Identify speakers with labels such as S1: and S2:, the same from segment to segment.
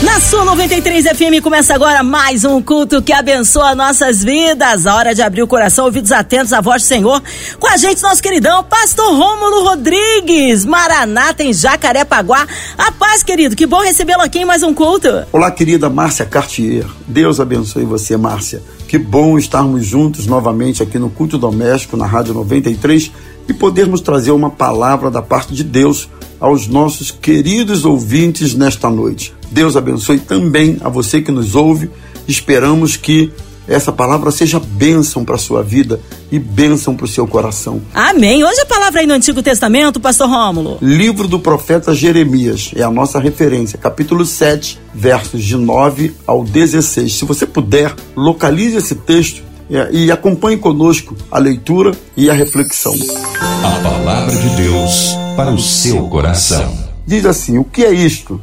S1: Na sua 93 FM começa agora mais um culto que abençoa nossas vidas. A hora de abrir o coração, ouvidos atentos à voz do Senhor. Com a gente, nosso queridão, Pastor Rômulo Rodrigues, Maranata em Jacarepaguá. A paz, querido, que bom recebê-lo aqui em mais um culto.
S2: Olá, querida Márcia Cartier. Deus abençoe você, Márcia. Que bom estarmos juntos novamente aqui no culto doméstico na Rádio 93 e podermos trazer uma palavra da parte de Deus aos nossos queridos ouvintes nesta noite. Deus abençoe também a você que nos ouve. Esperamos que essa palavra seja bênção para a sua vida e bênção para o seu coração.
S1: Amém. Hoje a palavra aí no Antigo Testamento, pastor Rômulo.
S2: Livro do profeta Jeremias é a nossa referência, capítulo 7, versos de 9 ao 16. Se você puder, localize esse texto e acompanhe conosco a leitura e a reflexão.
S3: A palavra de Deus para o seu coração.
S2: Diz assim: O que é isto?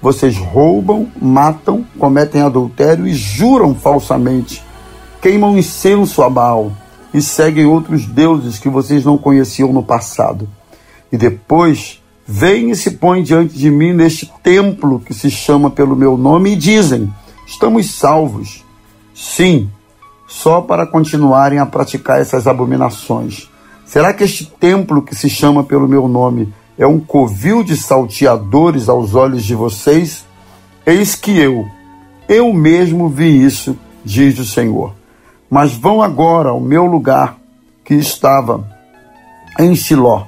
S2: Vocês roubam, matam, cometem adultério e juram falsamente. Queimam incenso a Baal e seguem outros deuses que vocês não conheciam no passado. E depois vêm e se põem diante de mim neste templo que se chama pelo meu nome e dizem: Estamos salvos. Sim, só para continuarem a praticar essas abominações. Será que este templo que se chama pelo meu nome é um covil de salteadores aos olhos de vocês? Eis que eu, eu mesmo vi isso, diz o Senhor. Mas vão agora ao meu lugar que estava em Siló,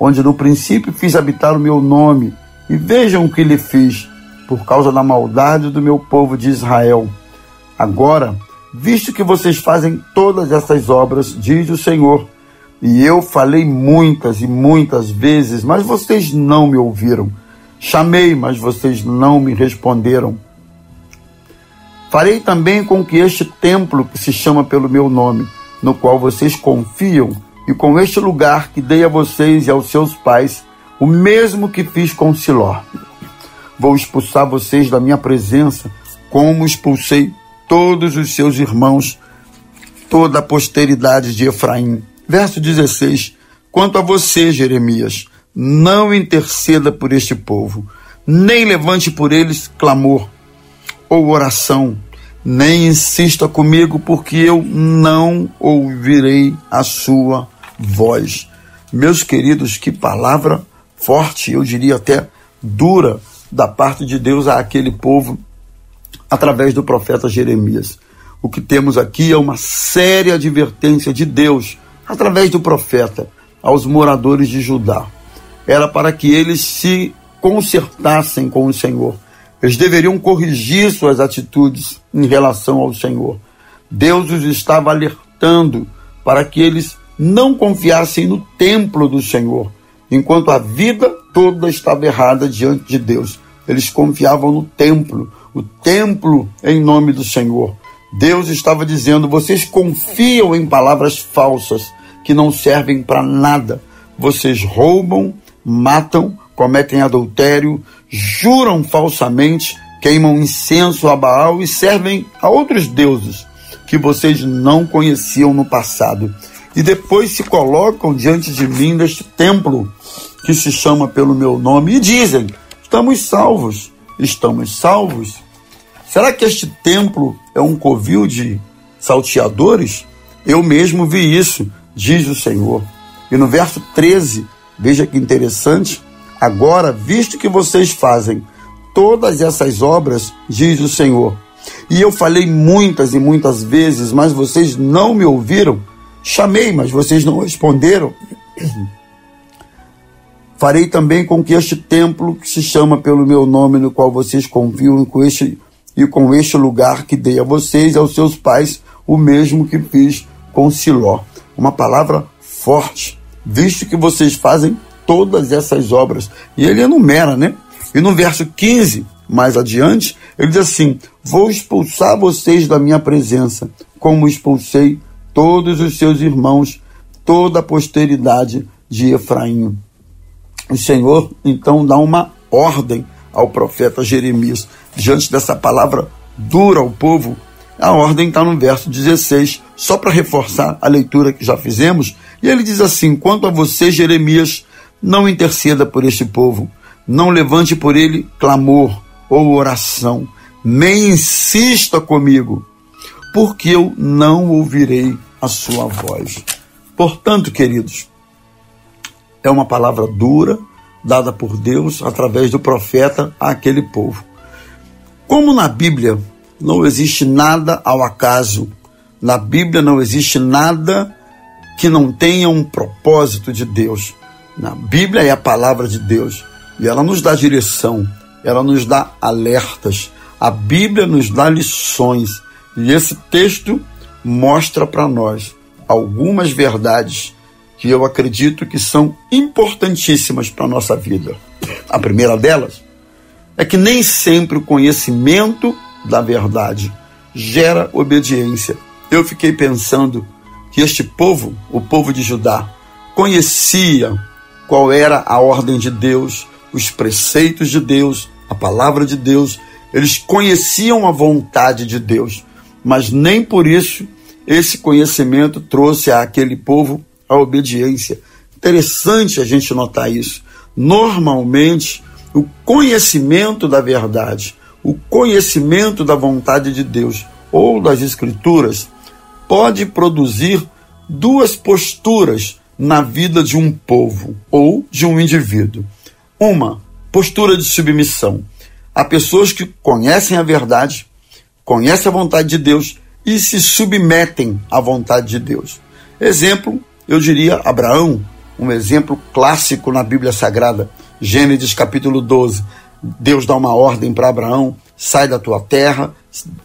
S2: onde no princípio fiz habitar o meu nome, e vejam o que lhe fiz, por causa da maldade do meu povo de Israel. Agora, visto que vocês fazem todas essas obras, diz o Senhor, e eu falei muitas e muitas vezes, mas vocês não me ouviram. Chamei, mas vocês não me responderam. Farei também com que este templo, que se chama pelo meu nome, no qual vocês confiam, e com este lugar que dei a vocês e aos seus pais, o mesmo que fiz com Siló. Vou expulsar vocês da minha presença, como expulsei todos os seus irmãos, toda a posteridade de Efraim Verso 16: Quanto a você, Jeremias, não interceda por este povo, nem levante por eles clamor ou oração, nem insista comigo, porque eu não ouvirei a sua voz. Meus queridos, que palavra forte, eu diria até dura, da parte de Deus a aquele povo através do profeta Jeremias. O que temos aqui é uma séria advertência de Deus através do profeta aos moradores de Judá. Era para que eles se consertassem com o Senhor. Eles deveriam corrigir suas atitudes em relação ao Senhor. Deus os estava alertando para que eles não confiassem no templo do Senhor, enquanto a vida toda estava errada diante de Deus. Eles confiavam no templo, o templo em nome do Senhor. Deus estava dizendo: vocês confiam em palavras falsas que não servem para nada. Vocês roubam, matam, cometem adultério, juram falsamente, queimam incenso a Baal e servem a outros deuses que vocês não conheciam no passado. E depois se colocam diante de mim neste templo que se chama pelo meu nome e dizem: estamos salvos, estamos salvos. Será que este templo é um covil de salteadores? Eu mesmo vi isso, diz o Senhor. E no verso 13, veja que interessante. Agora, visto que vocês fazem todas essas obras, diz o Senhor, e eu falei muitas e muitas vezes, mas vocês não me ouviram, chamei, mas vocês não responderam. Farei também com que este templo, que se chama pelo meu nome, no qual vocês confiam, com este e com este lugar que dei a vocês e aos seus pais, o mesmo que fiz com Siló. Uma palavra forte, visto que vocês fazem todas essas obras. E ele enumera, né? E no verso 15, mais adiante, ele diz assim: Vou expulsar vocês da minha presença, como expulsei todos os seus irmãos, toda a posteridade de Efraim. O Senhor então dá uma ordem ao profeta Jeremias diante dessa palavra dura ao povo, A ordem está no verso 16, só para reforçar a leitura que já fizemos. E ele diz assim: Quanto a você, Jeremias, não interceda por este povo, não levante por ele clamor ou oração, nem insista comigo, porque eu não ouvirei a sua voz. Portanto, queridos, é uma palavra dura dada por Deus através do profeta àquele povo. Como na Bíblia não existe nada ao acaso, na Bíblia não existe nada que não tenha um propósito de Deus. Na Bíblia é a palavra de Deus e ela nos dá direção, ela nos dá alertas, a Bíblia nos dá lições e esse texto mostra para nós algumas verdades que eu acredito que são importantíssimas para a nossa vida. A primeira delas é que nem sempre o conhecimento da verdade gera obediência. Eu fiquei pensando que este povo, o povo de Judá, conhecia qual era a ordem de Deus, os preceitos de Deus, a palavra de Deus, eles conheciam a vontade de Deus, mas nem por isso esse conhecimento trouxe àquele povo a obediência. Interessante a gente notar isso. Normalmente, o conhecimento da verdade, o conhecimento da vontade de Deus ou das Escrituras pode produzir duas posturas na vida de um povo ou de um indivíduo. Uma, postura de submissão. Há pessoas que conhecem a verdade, conhecem a vontade de Deus e se submetem à vontade de Deus. Exemplo, eu diria Abraão, um exemplo clássico na Bíblia Sagrada. Gênesis capítulo 12. Deus dá uma ordem para Abraão: sai da tua terra,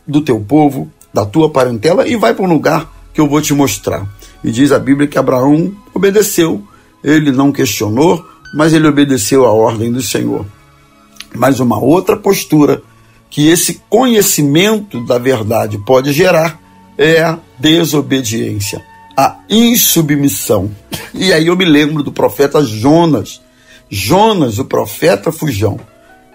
S2: do teu povo, da tua parentela e vai para um lugar que eu vou te mostrar. E diz a Bíblia que Abraão obedeceu, ele não questionou, mas ele obedeceu a ordem do Senhor. Mas uma outra postura que esse conhecimento da verdade pode gerar é a desobediência, a insubmissão. E aí eu me lembro do profeta Jonas. Jonas, o profeta fujão,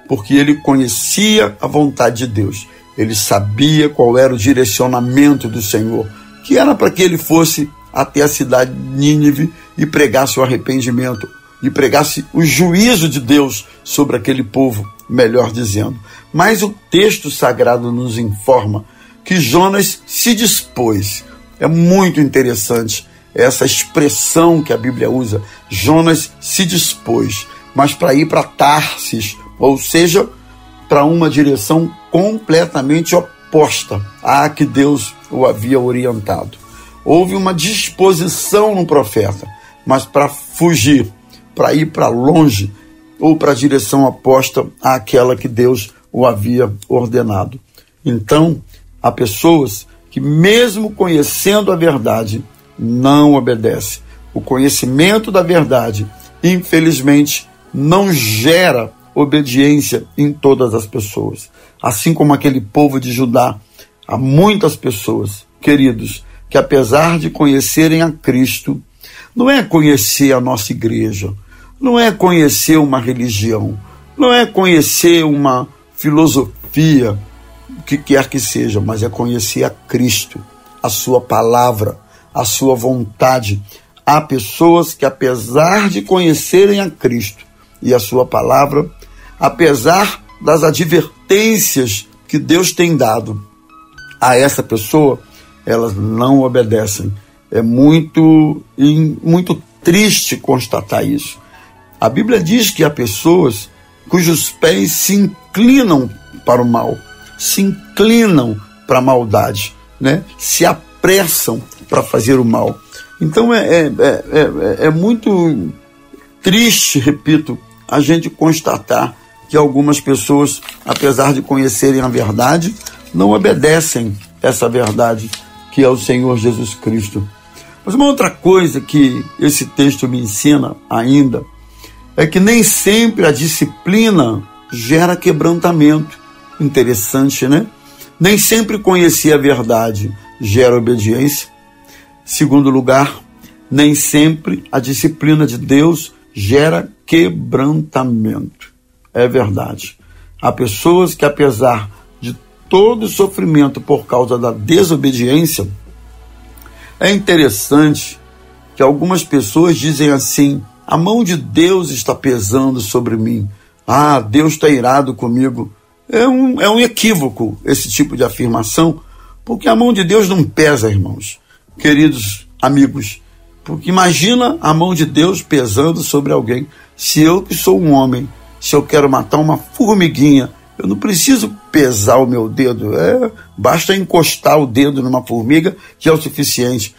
S2: porque ele conhecia a vontade de Deus. Ele sabia qual era o direcionamento do Senhor, que era para que ele fosse até a cidade de Nínive e pregasse o arrependimento, e pregasse o juízo de Deus sobre aquele povo, melhor dizendo. Mas o texto sagrado nos informa que Jonas se dispôs. É muito interessante essa expressão que a Bíblia usa. Jonas se dispôs, mas para ir para Tarsis, ou seja, para uma direção completamente oposta à que Deus o havia orientado. Houve uma disposição no profeta, mas para fugir, para ir para longe ou para a direção oposta àquela que Deus o havia ordenado. Então, há pessoas que, mesmo conhecendo a verdade, não obedecem. O conhecimento da verdade, infelizmente, não gera obediência em todas as pessoas. Assim como aquele povo de Judá, há muitas pessoas, queridos, que apesar de conhecerem a Cristo, não é conhecer a nossa igreja, não é conhecer uma religião, não é conhecer uma filosofia, o que quer que seja, mas é conhecer a Cristo, a Sua palavra, a Sua vontade. Há pessoas que, apesar de conhecerem a Cristo e a Sua palavra, apesar das advertências que Deus tem dado a essa pessoa, elas não obedecem. É muito, muito triste constatar isso. A Bíblia diz que há pessoas cujos pés se inclinam para o mal, se inclinam para a maldade, né? se apressam para fazer o mal. Então é, é, é, é, muito triste, repito, a gente constatar que algumas pessoas, apesar de conhecerem a verdade, não obedecem essa verdade que é o Senhor Jesus Cristo. Mas uma outra coisa que esse texto me ensina ainda é que nem sempre a disciplina gera quebrantamento. Interessante, né? Nem sempre conhecer a verdade gera obediência. Segundo lugar, nem sempre a disciplina de Deus gera quebrantamento. É verdade. Há pessoas que, apesar todo sofrimento por causa da desobediência, é interessante que algumas pessoas dizem assim: a mão de Deus está pesando sobre mim. Ah, Deus está irado comigo. É um, é um equívoco esse tipo de afirmação, porque a mão de Deus não pesa, irmãos, queridos amigos. Porque imagina a mão de Deus pesando sobre alguém. Se eu que sou um homem, se eu quero matar uma formiguinha, eu não preciso pesar o meu dedo. É, basta encostar o dedo numa formiga que é o suficiente.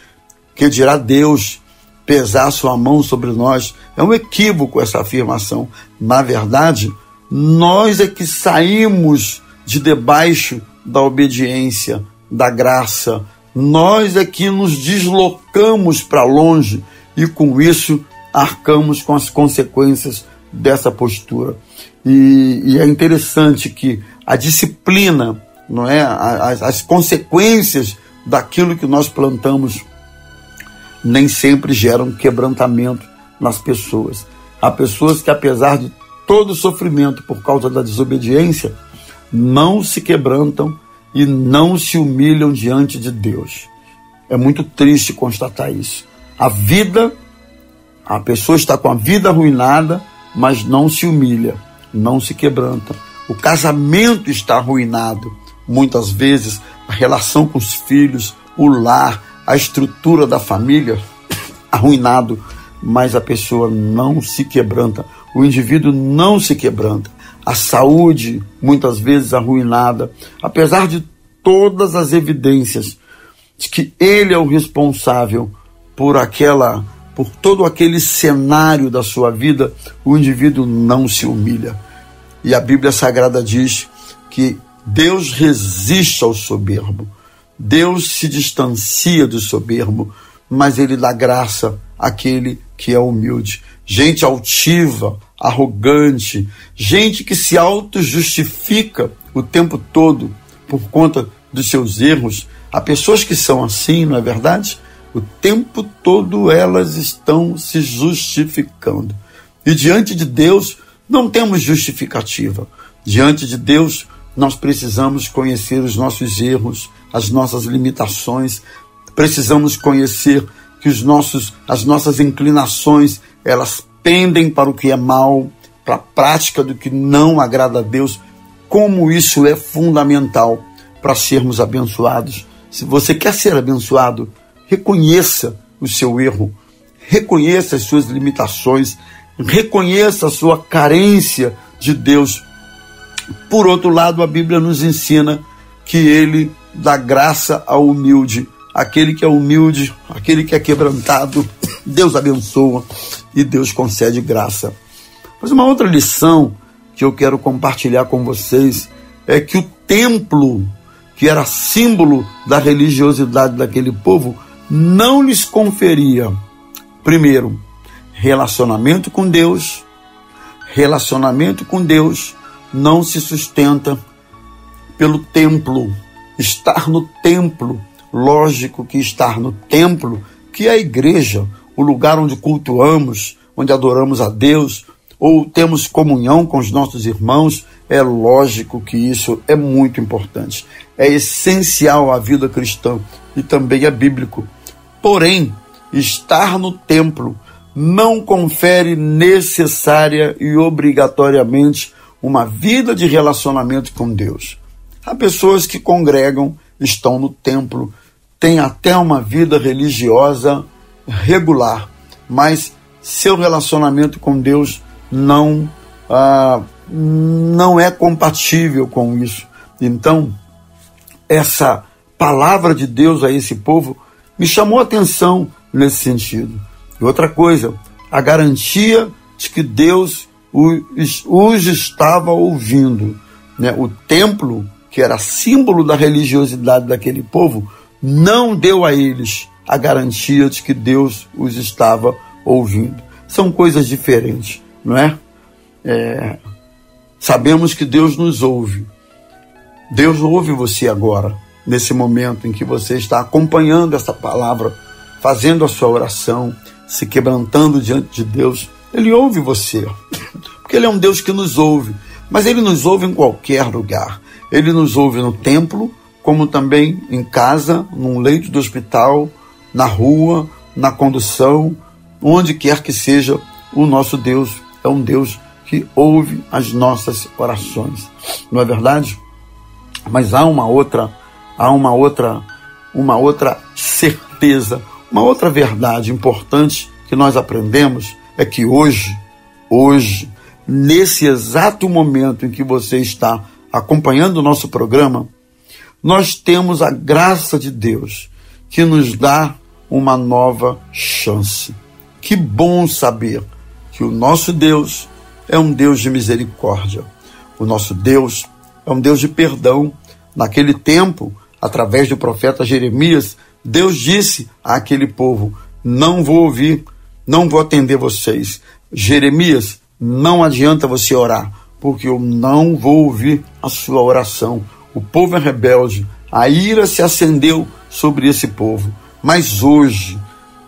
S2: Que dirá Deus pesar sua mão sobre nós. É um equívoco essa afirmação. Na verdade, nós é que saímos de debaixo da obediência, da graça. Nós é que nos deslocamos para longe e com isso arcamos com as consequências dessa postura. E, e é interessante que a disciplina, não é, as, as consequências daquilo que nós plantamos nem sempre geram quebrantamento nas pessoas. Há pessoas que, apesar de todo o sofrimento por causa da desobediência, não se quebrantam e não se humilham diante de Deus. É muito triste constatar isso. A vida, a pessoa está com a vida arruinada, mas não se humilha, não se quebranta. O casamento está arruinado. Muitas vezes, a relação com os filhos, o lar, a estrutura da família arruinado, mas a pessoa não se quebranta, o indivíduo não se quebranta. A saúde, muitas vezes arruinada, apesar de todas as evidências de que ele é o responsável por aquela, por todo aquele cenário da sua vida, o indivíduo não se humilha. E a Bíblia Sagrada diz que Deus resiste ao soberbo, Deus se distancia do soberbo, mas ele dá graça àquele que é humilde. Gente altiva, arrogante, gente que se auto-justifica o tempo todo por conta dos seus erros. Há pessoas que são assim, não é verdade? O tempo todo elas estão se justificando. E diante de Deus não temos justificativa. Diante de Deus nós precisamos conhecer os nossos erros, as nossas limitações, precisamos conhecer que os nossos, as nossas inclinações elas pendem para o que é mal, para a prática do que não agrada a Deus. Como isso é fundamental para sermos abençoados. Se você quer ser abençoado, reconheça o seu erro, reconheça as suas limitações, reconheça a sua carência de Deus. Por outro lado, a Bíblia nos ensina que ele dá graça ao humilde. Aquele que é humilde, aquele que é quebrantado, Deus abençoa e Deus concede graça. Mas uma outra lição que eu quero compartilhar com vocês é que o templo, que era símbolo da religiosidade daquele povo, não lhes conferia, primeiro, relacionamento com Deus. Relacionamento com Deus não se sustenta pelo templo, estar no templo, lógico que estar no templo, que é a igreja, o lugar onde cultuamos, onde adoramos a Deus, ou temos comunhão com os nossos irmãos, é lógico que isso é muito importante. É essencial à vida cristã e também é bíblico. Porém, estar no templo não confere necessária e obrigatoriamente uma vida de relacionamento com Deus. Há pessoas que congregam, estão no templo, têm até uma vida religiosa regular, mas seu relacionamento com Deus não, ah, não é compatível com isso. Então, essa palavra de Deus a esse povo me chamou atenção nesse sentido. E outra coisa, a garantia de que Deus os, os estava ouvindo. Né? O templo que era símbolo da religiosidade daquele povo, não deu a eles a garantia de que Deus os estava ouvindo. São coisas diferentes, não é? é sabemos que Deus nos ouve. Deus ouve você agora, nesse momento em que você está acompanhando essa palavra, fazendo a sua oração, se quebrantando diante de Deus. Ele ouve você, porque Ele é um Deus que nos ouve, mas Ele nos ouve em qualquer lugar. Ele nos ouve no templo, como também em casa, num leito do hospital, na rua, na condução, onde quer que seja, o nosso Deus é um Deus que ouve as nossas orações. Não é verdade? Mas há uma outra, há uma outra, uma outra certeza, uma outra verdade importante que nós aprendemos é que hoje, hoje, nesse exato momento em que você está acompanhando o nosso programa, nós temos a graça de Deus que nos dá uma nova chance. Que bom saber que o nosso Deus é um Deus de misericórdia. O nosso Deus é um Deus de perdão. Naquele tempo, através do profeta Jeremias, Deus disse àquele povo: Não vou ouvir, não vou atender vocês. Jeremias, não adianta você orar, porque eu não vou ouvir a sua oração o povo é rebelde, a ira se acendeu sobre esse povo. Mas hoje,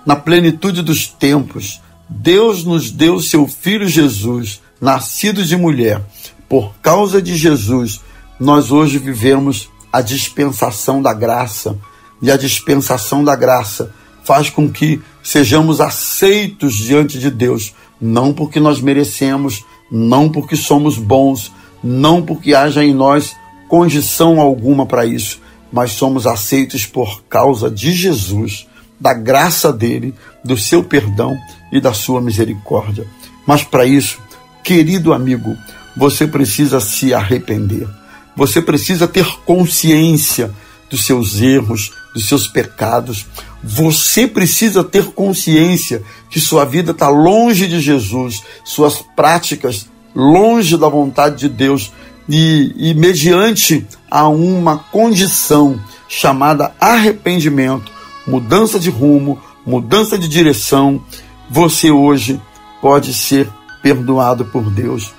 S2: na plenitude dos tempos, Deus nos deu seu filho Jesus, nascido de mulher. Por causa de Jesus, nós hoje vivemos a dispensação da graça. E a dispensação da graça faz com que sejamos aceitos diante de Deus, não porque nós merecemos, não porque somos bons, não porque haja em nós condição alguma para isso, mas somos aceitos por causa de Jesus, da graça dele, do seu perdão e da sua misericórdia. Mas para isso, querido amigo, você precisa se arrepender. Você precisa ter consciência dos seus erros, dos seus pecados. Você precisa ter consciência que sua vida está longe de Jesus, suas práticas longe da vontade de Deus e, e mediante a uma condição chamada arrependimento, mudança de rumo, mudança de direção, você hoje pode ser perdoado por Deus.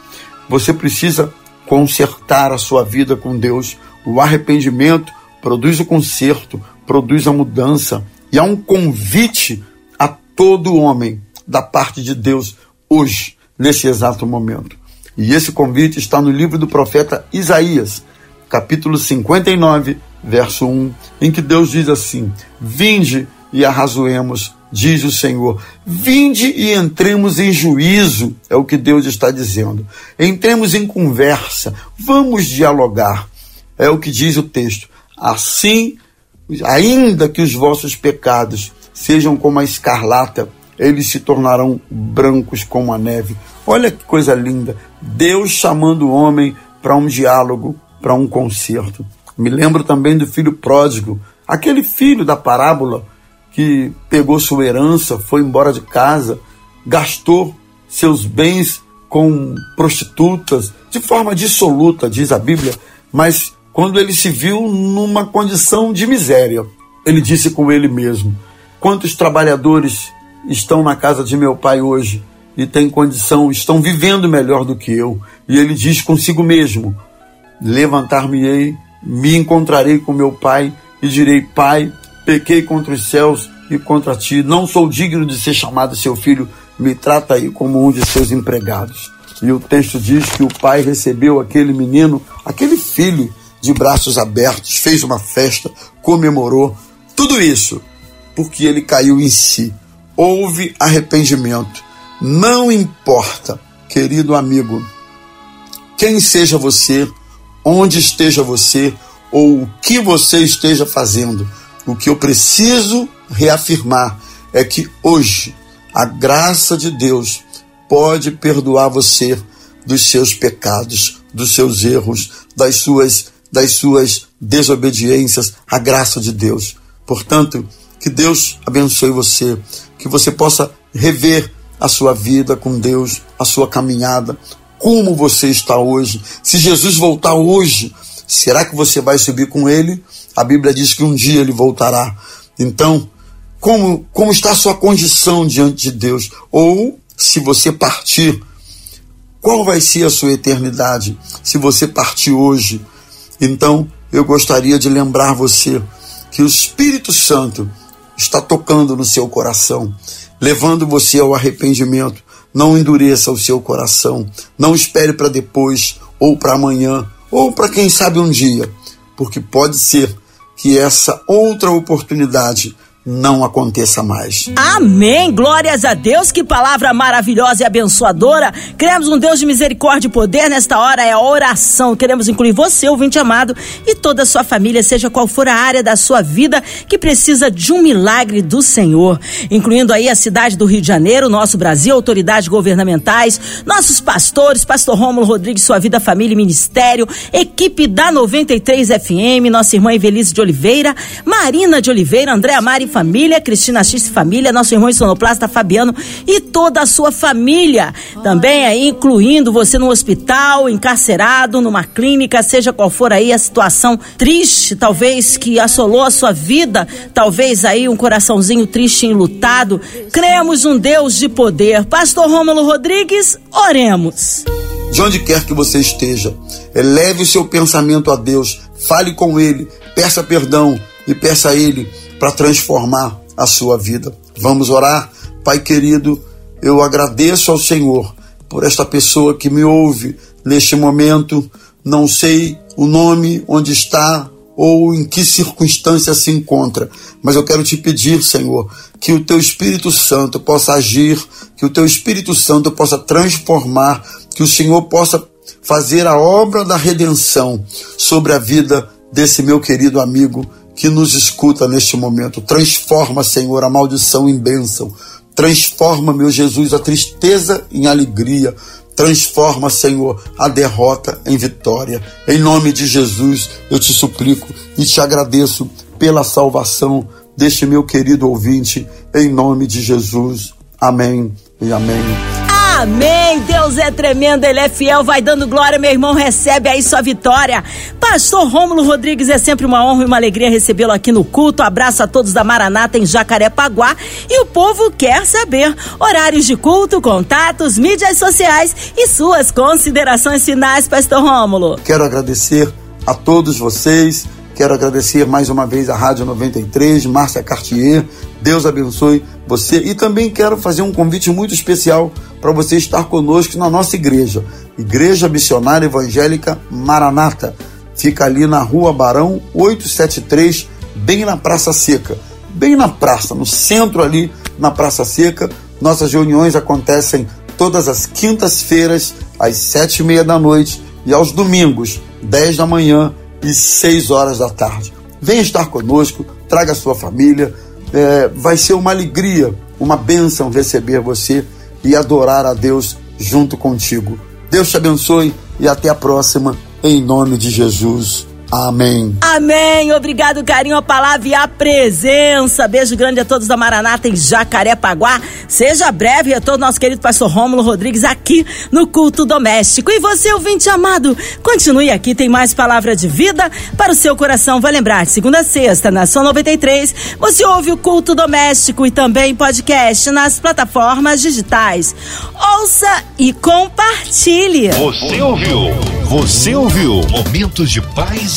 S2: Você precisa consertar a sua vida com Deus. O arrependimento produz o conserto, produz a mudança. E há um convite a todo homem da parte de Deus hoje, nesse exato momento. E esse convite está no livro do profeta Isaías, capítulo 59, verso 1, em que Deus diz assim: Vinde e arrazoemos, diz o Senhor. Vinde e entremos em juízo, é o que Deus está dizendo. Entremos em conversa, vamos dialogar, é o que diz o texto. Assim, ainda que os vossos pecados sejam como a escarlata, eles se tornarão brancos como a neve. Olha que coisa linda. Deus chamando o homem para um diálogo, para um concerto. Me lembro também do filho pródigo, aquele filho da parábola que pegou sua herança, foi embora de casa, gastou seus bens com prostitutas, de forma dissoluta, diz a Bíblia, mas quando ele se viu numa condição de miséria, ele disse com ele mesmo: Quantos trabalhadores estão na casa de meu pai hoje e têm condição, estão vivendo melhor do que eu. E ele diz consigo mesmo: Levantar-me-ei, me encontrarei com meu pai e direi: Pai, pequei contra os céus e contra ti, não sou digno de ser chamado seu filho, me trata aí como um de seus empregados. E o texto diz que o pai recebeu aquele menino, aquele filho, de braços abertos, fez uma festa, comemorou, tudo isso porque ele caiu em si. Houve arrependimento. Não importa, querido amigo, quem seja você, onde esteja você ou o que você esteja fazendo. O que eu preciso reafirmar é que hoje a graça de Deus pode perdoar você dos seus pecados, dos seus erros, das suas das suas desobediências, a graça de Deus. Portanto, que Deus abençoe você, que você possa rever a sua vida com Deus, a sua caminhada, como você está hoje. Se Jesus voltar hoje, será que você vai subir com ele? A Bíblia diz que um dia ele voltará. Então, como, como está a sua condição diante de Deus? Ou, se você partir, qual vai ser a sua eternidade se você partir hoje? Então, eu gostaria de lembrar você que o Espírito Santo está tocando no seu coração levando você ao arrependimento. Não endureça o seu coração. Não espere para depois, ou para amanhã, ou para quem sabe um dia, porque pode ser que essa outra oportunidade não aconteça mais.
S1: Amém. Glórias a Deus. Que palavra maravilhosa e abençoadora. Cremos um Deus de misericórdia e poder. Nesta hora é a oração. Queremos incluir você, ouvinte amado, e toda a sua família, seja qual for a área da sua vida que precisa de um milagre do Senhor. Incluindo aí a cidade do Rio de Janeiro, nosso Brasil, autoridades governamentais, nossos pastores, pastor Rômulo Rodrigues, sua vida, família e ministério, equipe da 93 FM, nossa irmã Evelise de Oliveira, Marina de Oliveira, André Amari família, Cristina X família, nosso irmão sonoplasta Fabiano e toda a sua família. Também aí incluindo você no hospital, encarcerado, numa clínica, seja qual for aí a situação triste, talvez que assolou a sua vida, talvez aí um coraçãozinho triste e enlutado. Cremos um Deus de poder. Pastor Rômulo Rodrigues, oremos.
S2: De onde quer que você esteja, eleve o seu pensamento a Deus, fale com Ele, peça perdão e peça a Ele para transformar a sua vida. Vamos orar? Pai querido, eu agradeço ao Senhor por esta pessoa que me ouve neste momento. Não sei o nome, onde está ou em que circunstância se encontra, mas eu quero te pedir, Senhor, que o teu Espírito Santo possa agir, que o teu Espírito Santo possa transformar, que o Senhor possa fazer a obra da redenção sobre a vida desse meu querido amigo que nos escuta neste momento. Transforma, Senhor, a maldição em bênção. Transforma, meu Jesus, a tristeza em alegria. Transforma, Senhor, a derrota em vitória. Em nome de Jesus, eu te suplico e te agradeço pela salvação deste meu querido ouvinte. Em nome de Jesus. Amém e amém.
S1: Amém. Deus é tremendo, Ele é fiel, vai dando glória, meu irmão, recebe aí sua vitória. Pastor Rômulo Rodrigues, é sempre uma honra e uma alegria recebê-lo aqui no culto. Abraço a todos da Maranata em Jacarepaguá. E o povo quer saber horários de culto, contatos, mídias sociais e suas considerações finais, Pastor Rômulo.
S2: Quero agradecer a todos vocês. Quero agradecer mais uma vez a Rádio 93, Márcia Cartier. Deus abençoe você. E também quero fazer um convite muito especial para você estar conosco na nossa igreja, Igreja Missionária Evangélica Maranata. Fica ali na Rua Barão 873, bem na Praça Seca. Bem na praça, no centro ali, na Praça Seca. Nossas reuniões acontecem todas as quintas-feiras, às sete e meia da noite, e aos domingos, dez da manhã e seis horas da tarde. Venha estar conosco, traga sua família, é, vai ser uma alegria, uma bênção receber você e adorar a Deus junto contigo. Deus te abençoe e até a próxima, em nome de Jesus. Amém.
S1: Amém. Obrigado, carinho, a palavra e a presença. Beijo grande a todos da Maranata em Jacarepaguá. Seja breve retorno nosso querido pastor Rômulo Rodrigues aqui no Culto Doméstico. E você, ouvinte amado, continue aqui, tem mais palavra de vida para o seu coração. Vai lembrar, segunda a sexta, na São 93, você ouve o Culto Doméstico e também podcast nas plataformas digitais. Ouça e compartilhe.
S3: Você ouviu? Você ouviu? Momentos de paz